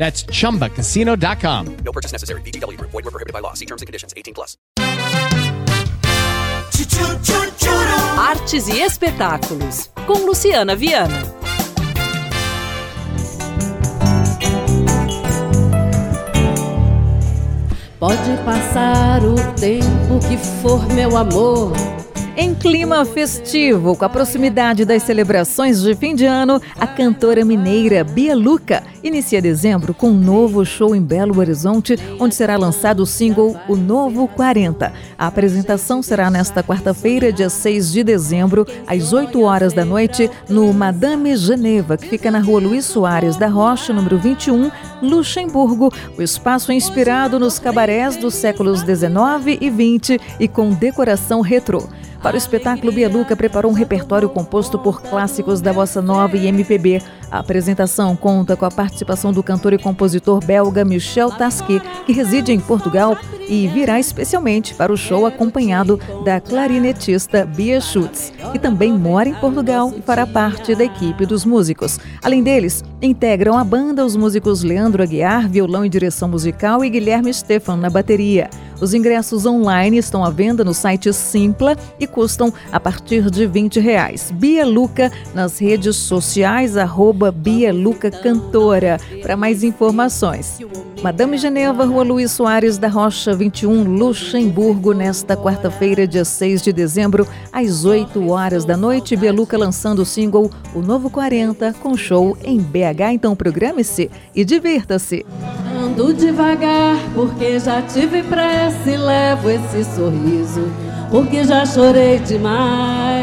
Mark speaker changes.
Speaker 1: That's chumbacasino.com.
Speaker 2: No purchase necessary. VGW Group. Void were prohibited by law. See terms and conditions. 18 plus.
Speaker 3: Artes e espetáculos, com Luciana Viana.
Speaker 4: Pode passar o tempo que for, meu amor.
Speaker 5: Em clima festivo, com a proximidade das celebrações de fim de ano, a cantora mineira Bia Luca inicia dezembro com um novo show em Belo Horizonte, onde será lançado o single O Novo 40. A apresentação será nesta quarta-feira, dia 6 de dezembro, às 8 horas da noite, no Madame Geneva, que fica na rua Luiz Soares da Rocha, número 21, Luxemburgo. O espaço é inspirado nos cabarés dos séculos 19 e 20 e com decoração retrô. Para o espetáculo, Bia Luca preparou um repertório composto por clássicos da bossa nova e MPB. A apresentação conta com a participação do cantor e compositor belga Michel Tasquet, que reside em Portugal e virá especialmente para o show acompanhado da clarinetista Bia Schutz, que também mora em Portugal e fará parte da equipe dos músicos. Além deles, integram a banda os músicos Leandro Aguiar, violão e direção musical, e Guilherme Stefan na bateria. Os ingressos online estão à venda no site Simpla e custam a partir de 20 reais. Bia Luca nas redes sociais, arroba Bia Luca Cantora. Para mais informações. Madame Geneva, Rua Luiz Soares da Rocha 21, Luxemburgo, nesta quarta-feira, dia 6 de dezembro, às 8 horas da noite. Bia Luca lançando o single O Novo 40, com show em BH. Então programe-se e divirta-se.
Speaker 4: Ando devagar, porque já tive pressa e levo esse sorriso, porque já chorei demais.